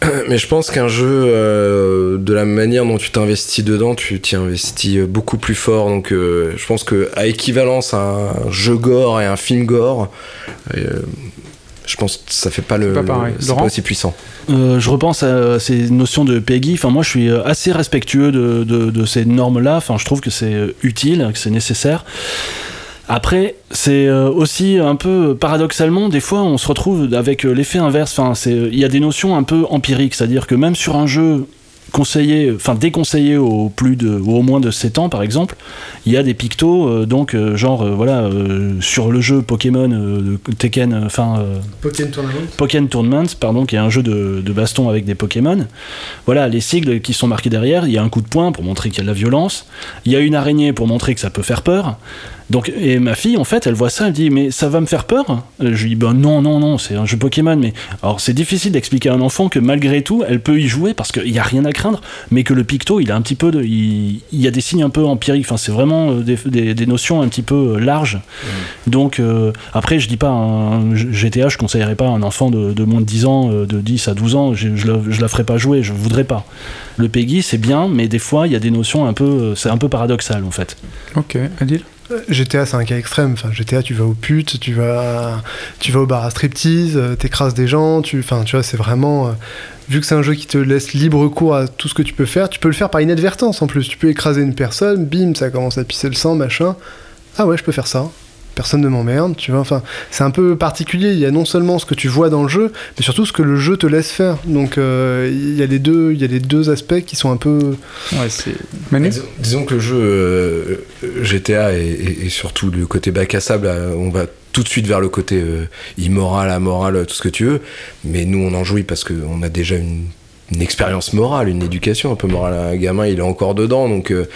Mais je pense qu'un jeu, euh, de la manière dont tu t'investis dedans, tu t'y investis euh, beaucoup plus fort. Donc, euh, je pense que à équivalence à un jeu gore et un film gore, euh, je pense que ça fait pas le, pas pareil. le- c'est pas aussi puissant. Euh, je repense à ces notions de Peggy. Enfin, moi, je suis euh, assez respectueux de, de- de ces normes-là. Enfin, je trouve que c'est euh, utile, que c'est nécessaire. Après, c'est aussi un peu paradoxalement, des fois, on se retrouve avec l'effet inverse. Enfin, c'est, il y a des notions un peu empiriques, c'est-à-dire que même sur un jeu conseillé, enfin déconseillé au plus de, ou au moins de 7 ans, par exemple, il y a des pictos, euh, donc euh, genre euh, voilà, euh, sur le jeu Pokémon Tekken, enfin. Pokémon Tournament. Pokémon Tournament, pardon, qui est un jeu de, de baston avec des Pokémon. Voilà, les sigles qui sont marqués derrière, il y a un coup de poing pour montrer qu'il y a de la violence, il y a une araignée pour montrer que ça peut faire peur. Donc, et ma fille, en fait, elle voit ça, elle dit, mais ça va me faire peur? Je lui dis, ben non, non, non, c'est un jeu Pokémon. Mais alors, c'est difficile d'expliquer à un enfant que malgré tout, elle peut y jouer parce qu'il n'y a rien à craindre, mais que le picto, il a un petit peu de. Il, il y a des signes un peu empiriques. Enfin, c'est vraiment euh, des, des- des notions un petit peu euh, larges. Donc, euh, après, je dis pas, un GTA, je conseillerais pas à un enfant de, de moins de 10 ans, de 10 à 12 ans, je, je, la, je la ferai pas jouer, je voudrais pas. Le Peggy, c'est bien, mais des fois, il y a des notions un peu. C'est un peu paradoxal, en fait. Ok, Adil? GTA, c'est un cas extrême. Enfin, GTA, tu vas aux putes, tu vas, tu vas au bar à striptease, euh, t'écrases des gens. Tu, enfin, tu vois, c'est vraiment. euh, vu que c'est un jeu qui te laisse libre cours à tout ce que tu peux faire, tu peux le faire par inadvertance en plus. Tu peux écraser une personne, bim, ça commence à pisser le sang, machin. Ah ouais, je peux faire ça. Personne ne m'emmerde, tu vois. Enfin, c'est un peu particulier. Il y a non seulement ce que tu vois dans le jeu, mais surtout ce que le jeu te laisse faire. Donc, euh, il y a les deux, il y a les deux aspects qui sont un peu. Ouais, c'est. Disons, que le jeu euh, GTA et, et- et surtout le côté bac à sable, euh, on va tout de suite vers le côté euh, immoral, amoral, tout ce que tu veux. Mais nous, on en jouit parce qu'on a déjà une, une expérience morale, une éducation un peu morale. Un gamin, il est encore dedans. Donc, euh,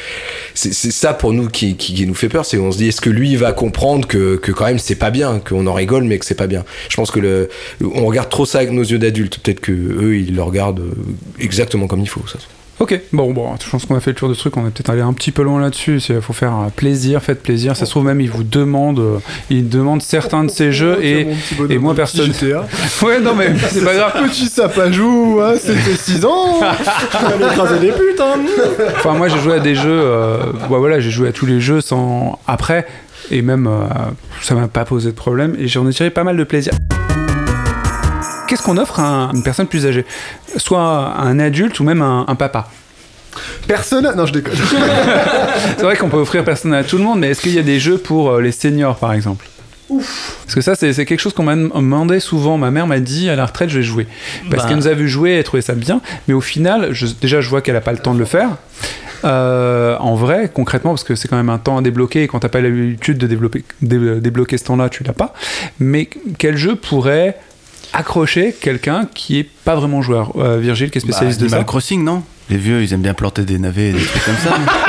c'est ça pour nous qui, qui- nous fait peur. C'est on se dit, est-ce que lui va comprendre que, que quand même c'est pas bien, qu'on en rigole, mais que c'est pas bien. Je pense que le, on regarde trop ça avec nos yeux d'adultes. Peut-être que eux, ils le regardent euh, exactement comme il faut. Ça. Ok, bon, bon, je pense qu'on a fait le tour de ce truc, on est peut-être allé un petit peu loin là-dessus. Il faut faire plaisir, faites plaisir. Ça se trouve même, ils vous demandent, euh, ils demandent certains de ces jeux et, et moi personne. Ouais, non, mais c'est pas grave. Petit sapajou, hein, c'était 6 ans. Écraser des putes, hein. Enfin, moi, j'ai joué à des jeux. euh, bah, voilà, j'ai joué à tous les jeux sans. Après, et même, euh, ça m'a pas posé de problème, et j'en ai tiré pas mal de plaisir. Qu'est-ce qu'on offre à un- une personne plus âgée? Soit un adulte ou même un, un papa. Persona. Non, je déconne. C'est vrai qu'on peut offrir personne à tout le monde, mais est-ce qu'il y a des jeux pour euh, les seniors, par exemple? Parce que ça, c'est c'est quelque chose qu'on m'a demandé souvent. Ma mère m'a dit à la retraite, je vais jouer. Parce Bah. qu'elle nous a vu jouer, elle trouvait ça bien. Mais au final, je- déjà, je vois qu'elle a pas le temps de le faire. Euh, en vrai, concrètement, parce que c'est quand même un temps à débloquer, et quand t'as pas l'habitude de développer, dé- débloquer ce temps-là, tu l'as pas. Mais quel jeu pourrait accrocher quelqu'un qui est pas vraiment joueur Euh, Virgile, qui est spécialiste Bah, de ça. Animal Crossing, non? Les vieux, ils aiment bien planter des navets et des trucs comme ça.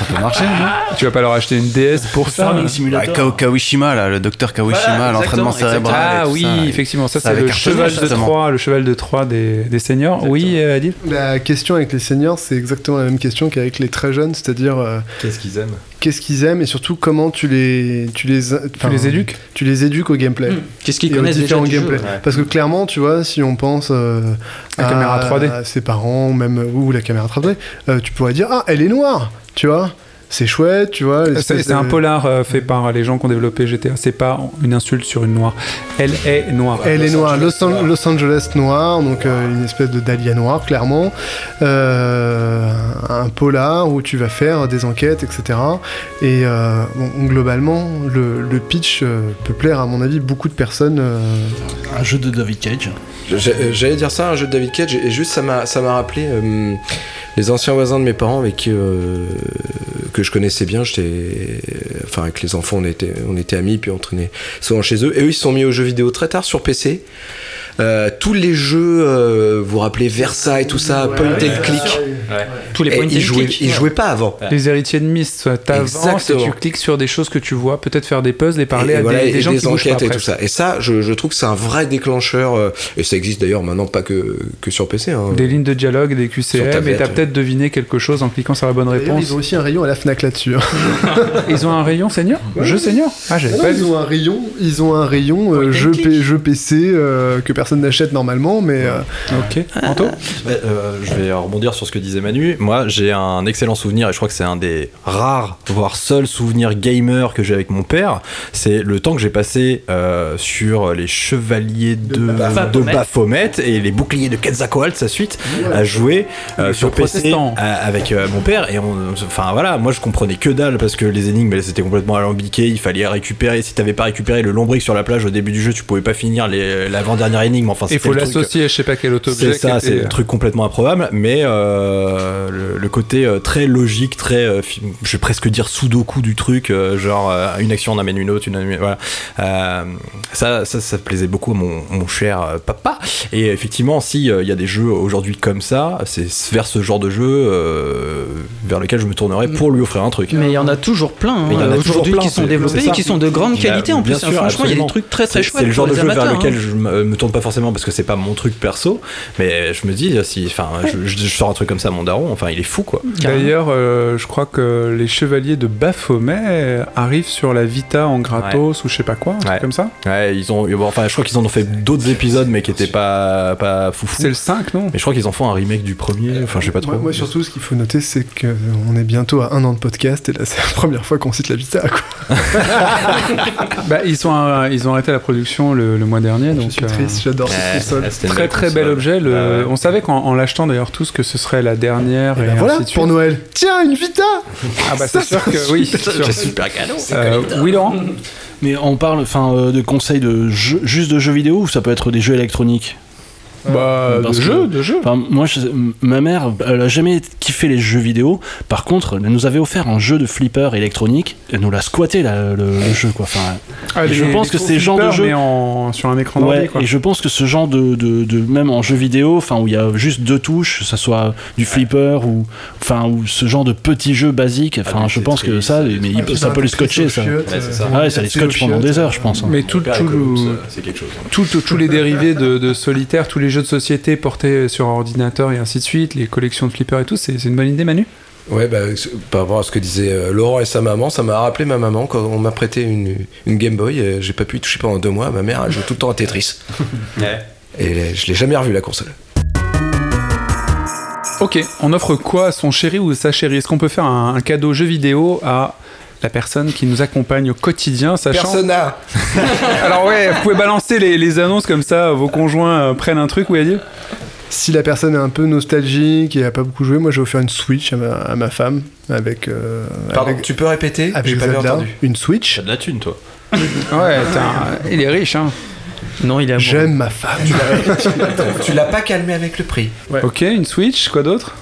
ça peut marcher, non? Tu vas pas leur acheter une DS pour ça Farming hein Simulator. Bah, Ka- là, le docteur Kawishima, Voilà, l'entraînement exactement, cérébral. Ah tout oui, ça, et effectivement, ça ça c'est avait le cartonné, cheval de justement. Troie, le cheval de Troie des, des seniors. Oui, euh, Adil? La question avec les seniors, c'est exactement la même question qu'avec les très jeunes, c'est-à-dire euh, Qu'est-ce qu'ils aiment? qu'est-ce qu'ils aiment et surtout comment tu les, tu les, enfin, les éduques? tu les éduques au gameplay. Hmm. Qu'est-ce qu'ils et aux connaissent déjà différents du jeu gameplays. ouais. Parce que clairement, tu vois, si on pense euh, La caméra 3D. à ses parents, même ou la caméra 3D, euh, tu pourrais dire ah elle est noire, tu vois, c'est chouette, tu vois. C'est un polar euh, fait par les gens qui ont développé GTA. C'est pas une insulte sur une noire. Elle est noire. Elle est noire, Los, An- Los Angeles noir, donc euh, une espèce de dahlia noire, clairement. Euh, un polar où tu vas faire des enquêtes, etc. Et euh, bon, globalement, le, le pitch euh, peut plaire, à mon avis, beaucoup de personnes. euh, Un jeu de David Cage. J'allais dire ça, un jeu de David Cage, et juste ça m'a ça m'a rappelé euh, les anciens voisins de mes parents avec qui euh, je connaissais bien. J'étais, enfin avec les enfants, on était on était amis, puis on traînait souvent chez eux. Et eux, ils se sont mis aux jeux vidéo très tard sur PC. Euh, tous les jeux, euh, vous vous rappelez Versailles, tout ça, point and click. Tous les Et points ils jouaient, ils jouaient pas avant. Les héritiers de Myst, t'avances et tu cliques sur des choses que tu vois, peut-être faire des puzzles et parler et, à voilà, des, et des gens des qui pas enquêtes et après. tout ça. Et ça, je, je trouve que c'est un vrai déclencheur. euh, et ça existe d'ailleurs maintenant pas que, que sur PC. hein. Des lignes de dialogue, des QCM, et tablette, t'as ouais. peut-être deviné quelque chose en cliquant sur la bonne réponse. ils ont aussi un rayon à la Fnac là-dessus. hein. Ils ont un rayon senior Jeu senior Ah, j'avais Ah pas ils ont un rayon, ils ont un rayon euh, jeu, click. P- jeu PC euh, que personne n'achète normalement, mais euh, Ok. Anto Ouais, euh, je vais rebondir sur ce que disait Manu. Moi, j'ai un excellent souvenir, et je crois que c'est un des rares, voire seuls souvenirs gamer que j'ai avec mon père. C'est le temps que j'ai passé euh, sur les chevaliers de, de Baphomet. Baphomet et les boucliers de Quetzalcoatl, sa suite, à jouer euh, sur PC euh, avec euh, mon père. Et on, enfin voilà, moi je comprenais que dalle parce que les énigmes, elles, c'était complètement alambiqué. Il fallait récupérer. Si t'avais pas récupéré le lombric sur la plage au début du jeu, tu pouvais pas finir l'avant-dernière énigme. Enfin, Il faut l'associer à je sais pas quel autoobjet. c'est ça, c'est un truc complètement improbable, mais euh, le, le côté euh, très logique, très, euh, je vais presque dire sudoku du truc, euh, genre euh, une action en amène une autre, une amène- voilà. Euh, ça, ça, ça plaisait beaucoup à mon, mon cher euh, papa. Et effectivement, si euh, il y a des jeux aujourd'hui comme ça, c'est vers ce genre de jeu euh, vers lequel je me tournerais pour lui offrir un truc. Mais il y en a toujours plein hein, Mais il y en a toujours aujourd'hui qui sont développés et qui sont de grande a- qualité en plus. sûr, Franchement, il y a des trucs très très chouettes. C'est le genre de jeu vers lequel hein. je me, me tourne pas forcément parce que c'est pas mon truc perso, mais je me dis si, enfin, je, je- je sors un truc comme ça à mon daron, enfin, il est fou quoi. D'ailleurs, euh, je crois que les chevaliers de Baphomet arrivent sur la Vita en gratos ou je sais pas quoi, un truc Ouais. comme ça. Ouais, ils ont, bon, enfin, je crois qu'ils en ont fait d'autres épisodes, mais qui étaient pas, pas foufou. C'est le 5, non Mais je crois qu'ils en font un remake du premier. Enfin, je sais pas trop. moi, moi, surtout ce qu'il faut noter, c'est qu'on est bientôt à un an de podcast et là c'est la première fois qu'on cite la Vita. Quoi. Bah, ils, sont, euh, ils ont arrêté la production le, le mois dernier, donc. Je suis euh, triste, j'adore cette console. Très très console. bel objet. Le- ouais. On savait qu'en en l'achetant d'ailleurs tous que ce serait la dernière et, Et ben ainsi voilà, de suite. pour Noël. Tiens, une Vita Ah bah c'est sûr que oui. c'est sûr. C'est super cadeau. Euh, oui Laurent Mais on parle enfin euh, de conseils de jeux, juste de jeux vidéo ou ça peut être des jeux électroniques? Bah de que- jeu, de jeu. Enfin, moi, je- ma mère, elle a jamais kiffé les jeux vidéo. Par contre, elle nous avait offert un jeu de flipper électronique. Elle nous l'a squatté là, le, le jeu, quoi. Enfin, Ah, et je pense les que c'est le genre de flippers, jeu- mais en, sur un écran ouais. quoi. Et je pense que ce genre de, de, de- même en jeu vidéo, enfin, où il y a juste deux touches, que ça soit du flipper ou, enfin, ou ce genre de petits jeux basiques. Enfin, Ah, je c'est pense que ça, mais il- ça peut les scotcher, ça. chiottes, Ouais, c'est ça. Ah ouais, ça les scotche pendant des heures, je pense. hein. Mais tout, tout le- c'est quelque chose. tout- tout- tous les dérivés de, de solitaire, tous les jeux de société portés sur ordinateur et ainsi de suite, les collections de flippers et tout, c'est une bonne idée Manu? Ouais, bah, par rapport à ce que disait euh, Laurent et sa maman, ça m'a rappelé ma maman quand on m'a prêté une, une Game Boy. euh, J'ai pas pu y toucher pendant deux mois. Ma mère, elle joue tout le temps à Tetris. Et elle- je l'ai jamais revu la console. Ok, on offre quoi à son chéri ou sa chérie? Est-ce qu'on peut faire un, un cadeau jeu vidéo à la personne qui nous accompagne au quotidien, sachant... Persona Alors ouais, vous pouvez balancer les, les annonces comme ça, vos conjoints euh, prennent un truc, oui dire Si la personne est un peu nostalgique et a pas beaucoup joué, moi j'ai offert une Switch à ma, à ma femme avec. euh, Pardon, avec, tu peux répéter avec J'ai pas bien Zelda. entendu. Une Switch. T'as de la thune, toi. Ouais, il est riche, hein. Non, il est amoureux. J'aime ma femme. Tu l'as pas calmé avec le prix. Ok, une Switch, quoi d'autre?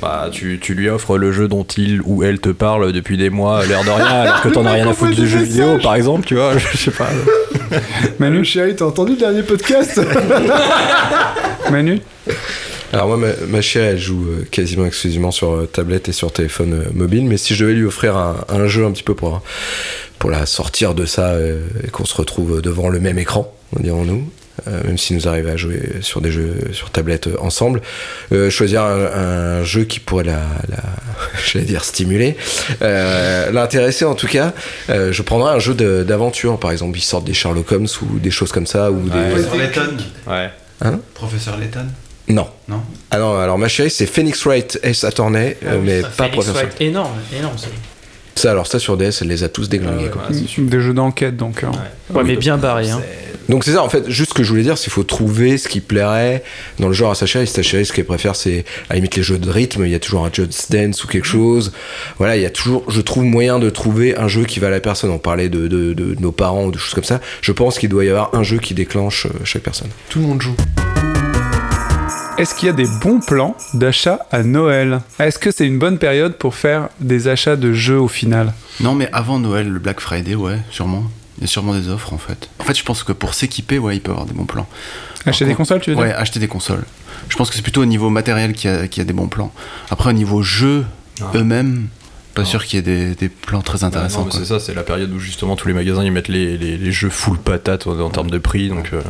Bah, tu, tu lui offres le jeu dont il ou elle te parle depuis des mois, l'air de rien, alors que t'en as rien à foutre du jeu vidéo, par exemple, tu vois, je sais pas. Manu Chérie, t'as entendu le dernier podcast? Manu? Alors moi, ma, ma chérie, elle joue euh, quasiment exclusivement sur euh, tablette et sur téléphone euh, mobile. Mais si je devais lui offrir un, un jeu un petit peu pour, pour la sortir de ça euh, et qu'on se retrouve devant le même écran, dirons-nous, euh, même si nous arrivons à jouer sur des jeux sur tablette euh, ensemble, euh, choisir un, un jeu qui pourrait la, la j'allais dire stimuler, euh, l'intéresser en tout cas, euh, je prendrais un jeu d'aventure, par exemple, ils sortent des Sherlock Holmes ou des choses comme ça, ou des... Professeur Ouais. Hein? Professeur Layton Non. Non Ah non, alors ma chérie, c'est Phoenix Wright S. Attorney, euh, mais pas Phoenix Professeur. Wright, énorme, énorme. ça. Ça, alors ça sur DS, elle les a tous déglingués. quoi. Des jeux d'enquête, donc. hein. Ouais, mais bien barré. Hein. Donc c'est ça, en fait, juste ce que je voulais dire, c'est qu'il faut trouver ce qui plairait dans le genre à sa chérie. Si ta chérie, ce qu'elle préfère, c'est à la limite les jeux de rythme, il y a toujours un Just Dance ou quelque chose. Voilà, il y a toujours, je trouve, moyen de trouver un jeu qui va à la personne. On parlait de, de, de nos parents ou de choses comme ça. Je pense qu'il doit y avoir un jeu qui déclenche euh, chaque personne. Tout le monde joue. Est-ce qu'il y a des bons plans d'achat à Noël? Est-ce que c'est une bonne période pour faire des achats de jeux au final? Non, mais avant Noël, le Black Friday, ouais, sûrement. Il y a sûrement des offres en fait. En fait, je pense que pour s'équiper, ouais, il peut y avoir des bons plans. Acheter des consoles, tu veux Ouais, dire acheter des consoles. Je pense que c'est plutôt au niveau matériel qu'il y, a- qu'il y a des bons plans. Après, au niveau jeux eux-mêmes, pas sûr qu'il y ait des, des plans très Bah intéressants. non, mais quoi. c'est ça, c'est la période où justement tous les magasins ils mettent les, les, les jeux full patate en, en termes de prix, donc euh,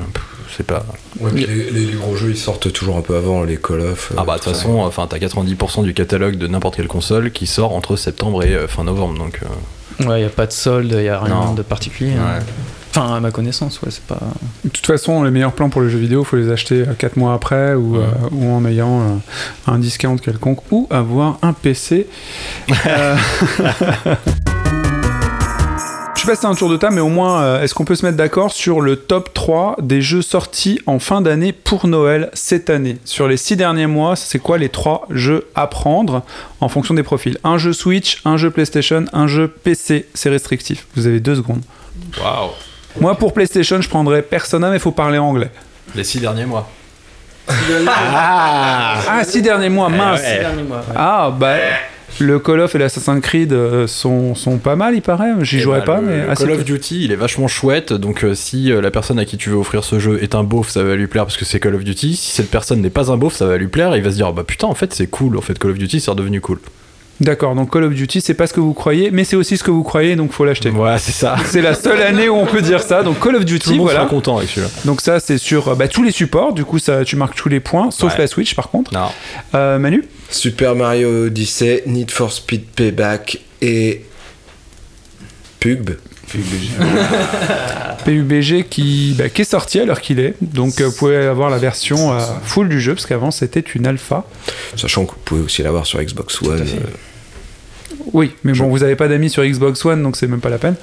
c'est pas. Ouais, puis les, les- les gros jeux ils sortent toujours un peu avant les Call of. euh, Ah bah de toute façon, enfin t'as 90% du catalogue de n'importe quelle console qui sort entre septembre et euh, fin novembre, donc. euh, Ouais, y a pas de solde, y a rien Non. de particulier. hein. ouais. Enfin, à ma connaissance, ouais, c'est pas. De toute façon, les meilleurs plans pour les jeux vidéo, faut les acheter 4 mois après ou, euh, ou en ayant euh, un discount quelconque ou avoir un PC. Euh, sais pas si c'est un tour de table, mais au moins, euh, est-ce qu'on peut se mettre d'accord sur le top 3 des jeux sortis en fin d'année pour Noël cette année? Sur les 6 derniers mois, c'est quoi les 3 jeux à prendre en fonction des profils? Un jeu Switch, un jeu PlayStation, un jeu PC. C'est restrictif. Vous avez deux secondes. Waouh Moi, pour PlayStation, je prendrais Persona, mais il faut parler anglais. Les six derniers mois. Ah, six derniers mois, mince. ouais. Dernier mois, ouais. Ah, bah. Le Call of et l'Assassin's Creed euh, sont, sont pas mal, il paraît. J'y Eh jouerai ben, pas, le- mais. le Call of Duty, il est vachement chouette. Donc, euh, si euh, la personne à qui tu veux offrir ce jeu est un beauf, ça va lui plaire parce que c'est Call of Duty. Si cette personne n'est pas un beauf, ça va lui plaire. Et il va se dire, bah putain, en fait, c'est cool. En fait, Call of Duty, c'est redevenu cool. D'accord, donc Call of Duty, c'est pas ce que vous croyez, mais c'est aussi ce que vous croyez, donc faut l'acheter. Ouais, c'est ça. C'est la seule année où on peut dire ça. Donc Call of Tout le Duty, monde voilà. sera content avec celui-là. Donc ça, c'est sur bah, tous les supports. Du coup, ça, tu marques tous les points, sauf Ouais. la Switch, par contre. Non. Euh, Manu? Super Mario Odyssey, Need for Speed Payback et Pugb. PUBG qui, bah, qui est sorti à l'heure qu'il est. Donc euh, vous pouvez avoir la version euh, full du jeu, parce qu'avant c'était une alpha. Sachant que vous pouvez aussi l'avoir sur Xbox One. euh, Oui, mais bon, vous avez pas d'amis sur Xbox One, donc c'est même pas la peine.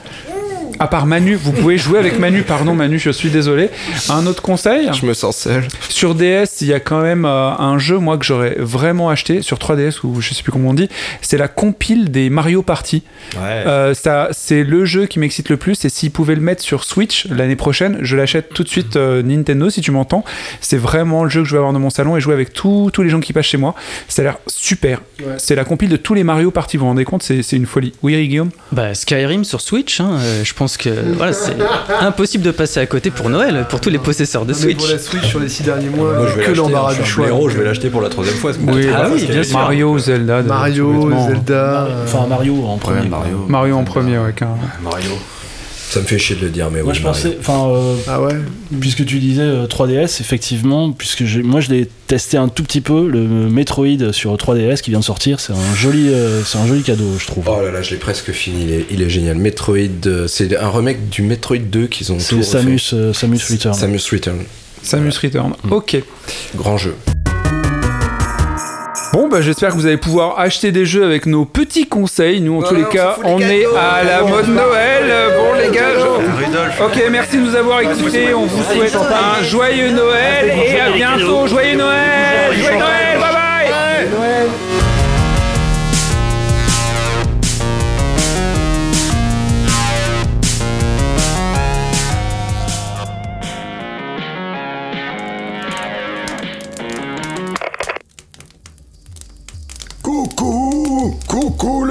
À part Manu, vous pouvez jouer avec Manu. Pardon Manu, je suis désolé. Un autre conseil? Je me sens seul. Sur DS, il y a quand même euh, un jeu, moi, que j'aurais vraiment acheté sur 3DS ou je sais plus comment on dit. C'est la compile des Mario Party. Ouais. Euh, ça, c'est le jeu qui m'excite le plus. Et s'ils pouvaient le mettre sur Switch l'année prochaine, je l'achète tout de suite. euh, Nintendo, si tu m'entends, c'est vraiment le jeu que je vais avoir dans mon salon et jouer avec tous tous les gens qui passent chez moi. Ça a l'air super. C'est la compile de tous les Mario Party. Vous vous rendez compte? C'est c'est une folie. Oui, Guillaume? Bah, Skyrim sur Switch, hein, euh, je pense que voilà, c'est impossible de passer à côté pour Noël, pour tous les possesseurs de Non, Switch. Pour la Switch sur les 6 derniers mois, Moi, je vais que l'embarras hein, du choix. blaireau, je vais l'acheter pour la troisième fois. Oui, ah oui, bien ce sûr. Mario, Zelda. Mario. Zelda. Enfin, Mario en premier. Mario. Mario en premier, ouais. Mario. Ça me fait chier de le dire, mais Moi oui, je pensais, enfin, euh, Ah ouais puisque tu disais euh, 3DS, effectivement, puisque moi je l'ai testé un tout petit peu, le Metroid sur 3DS qui vient de sortir, c'est un joli, euh, c'est un joli cadeau, je trouve. Oh là là, je l'ai presque fini, il est, il est génial. Metroid, euh, c'est un remake du Metroid 2 qu'ils ont tout c'est refait. Samus, euh, Samus Return. Samus Return. Samus Return. Ok. Grand jeu. Bon, bah, j'espère que vous allez pouvoir acheter des jeux avec nos petits conseils. Nous, en tous les cas, on est à la mode Noël. Bon, les gars, je- ok, merci de nous avoir écoutés. On vous souhaite un joyeux Noël et à bientôt. Joyeux Noël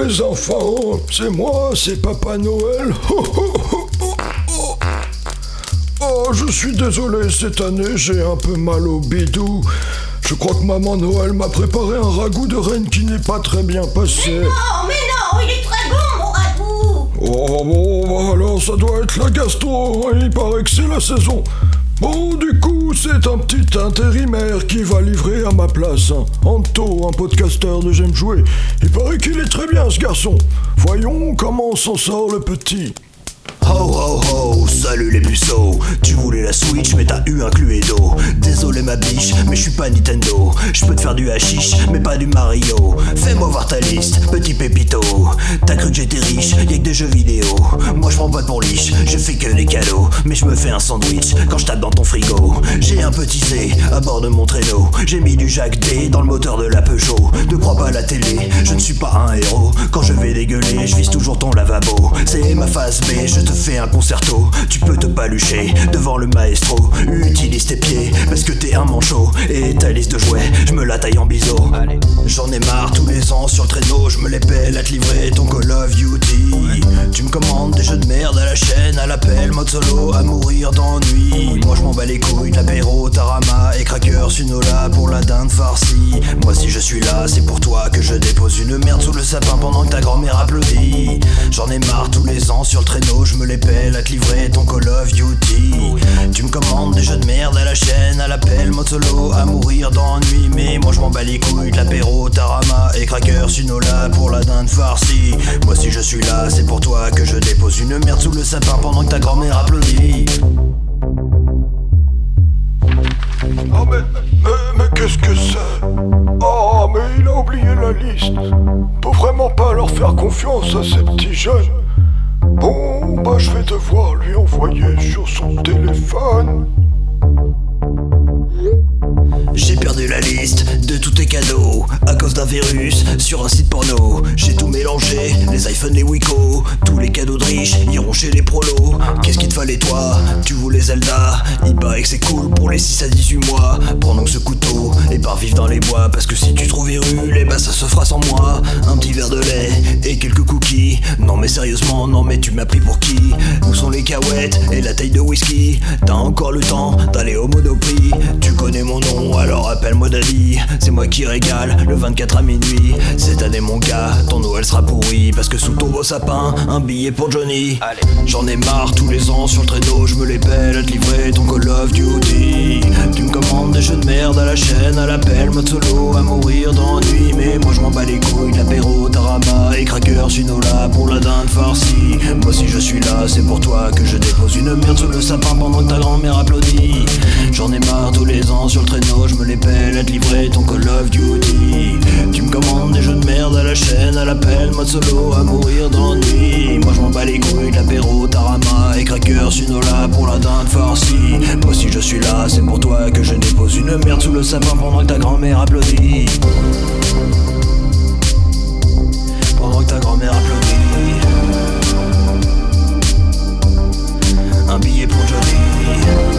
les enfants, c'est moi, c'est Papa Noël. Oh, je suis désolé, cette année j'ai un peu mal au bidou. Je crois que Maman Noël m'a préparé un ragoût de reine qui n'est pas très bien passé. Oh, mais non, il est très bon, mon ragoût Oh bon, alors ça doit être la gastro, hein, il paraît que c'est la saison. Bon, du coup, c'est un petit intérimaire qui va livrer à ma place. Anto, un podcasteur de J'aime jouer. Il paraît qu'il est très bien ce garçon. Voyons comment s'en sort le petit. Ho ho ho, salut les Tu voulais la Switch mais t'as eu un Cluedo. Désolé ma biche, mais je suis pas Nintendo. Je peux te faire du hashish, mais pas du Mario. Fais-moi voir ta liste, petit pépito. T'as cru que j'étais riche, y'a que des jeux vidéo. Moi je prends pas pour liche, je fais que des cadeaux. Mais je me fais un sandwich quand je tape dans ton frigo. J'ai un petit C à bord de mon traîneau. J'ai mis du Jacques D dans le moteur de la Peugeot. Ne crois pas à la télé, je ne suis pas un héros. Quand je vais dégueuler, je vise toujours ton lavabo. C'est ma phase B, je te fais un concerto. Tu peux te palucher devant le maestro. Utilise tes pieds parce que t'es un manchot. Et ta liste de jouets, je me la taille en biseau. J'en ai marre tous les ans sur le traîneau. Je me les pèle à te livrer ton Call of Duty. Tu me commandes des jeux de merde à la chaîne À l'appel, mode solo, à mourir d'ennui. Moi je m'en bats les couilles de l'apéro, Tarama et Cracker Sunola pour la dinde farcie. Moi si je suis là, c'est pour toi que je dépose une merde sous le sapin pendant que ta grand-mère applaudit. J'en ai marre tous les ans sur le traîneau, je me les pèle à te livrer ton Call of Duty Tu me commandes des jeux de merde à la à l'appel, mode solo, à mourir d'ennui. Mais moi je m'en bats les couilles l'apéro, tarama et cracker, Sunola pour la dinde farcie. Moi si je suis là, c'est pour toi que je dépose une merde sous le sapin pendant que ta grand-mère applaudit. Oh mais, mais, mais qu'est-ce que c'est? Oh mais il a oublié la liste. Faut vraiment pas leur faire confiance à ces petits jeunes. Bon bah je vais devoir lui envoyer sur son téléphone. Perdu la liste de tous tes cadeaux à cause d'un virus sur un site porno. J'ai tout mélangé, les iPhones, les Wiko, tous les cadeaux de riches iront chez les prolos. Qu'est-ce qu'il te fallait toi? Tu voulais Zelda? Il paraît que c'est cool pour les 6 à 18 mois. Prends donc ce couteau et pars vivre dans les bois parce que si tu trouves virule, eh bah ça se fera sans moi. Un petit verre de lait et quelques cookies. Non mais sérieusement, non mais tu m'as pris pour qui? Où sont les cahuètes et la taille de whisky? T'as encore le temps d'aller au Monoprix. Tu connais mon nom, alors appelle-moi Daddy. C'est moi qui régale le 24 à minuit. Cette année, mon gars, ton Noël sera pourri. Parce que sous ton beau sapin, un billet pour Johnny. J'en ai marre tous les ans sur le traîneau, je me les pèle à te livrer ton Call of Duty. Tu me commandes des jeux de merde à la chaîne, à l'appel, mode solo, à mourir d'ennui. Mais moi je m'en bats les couilles, l'apéro, tarama et cracker, Sunola pour la dinde farcie. Moi si je suis là, c'est pour toi que je dépose une merde sous le sapin pendant que ta grand-mère applaudit. J'en ai marre tous les ans sur le traîneau, je me les pèle à te livrer ton Call of Duty. Tu me commandes des jeux de merde à la chaîne, à l'appel, mode solo, à mourir d'ennui. Moi je m'en bats les couilles, l'apéro, tarama et cracker, Sunola pour la dinde farcie. Moi si je suis là, c'est pour toi que je dépose une merde sous le sapin pendant que ta grand-mère applaudit. Pendant que ta grand-mère applaudit. Un billet pour Johnny.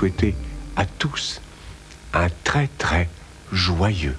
Souhaiter à tous un très très joyeux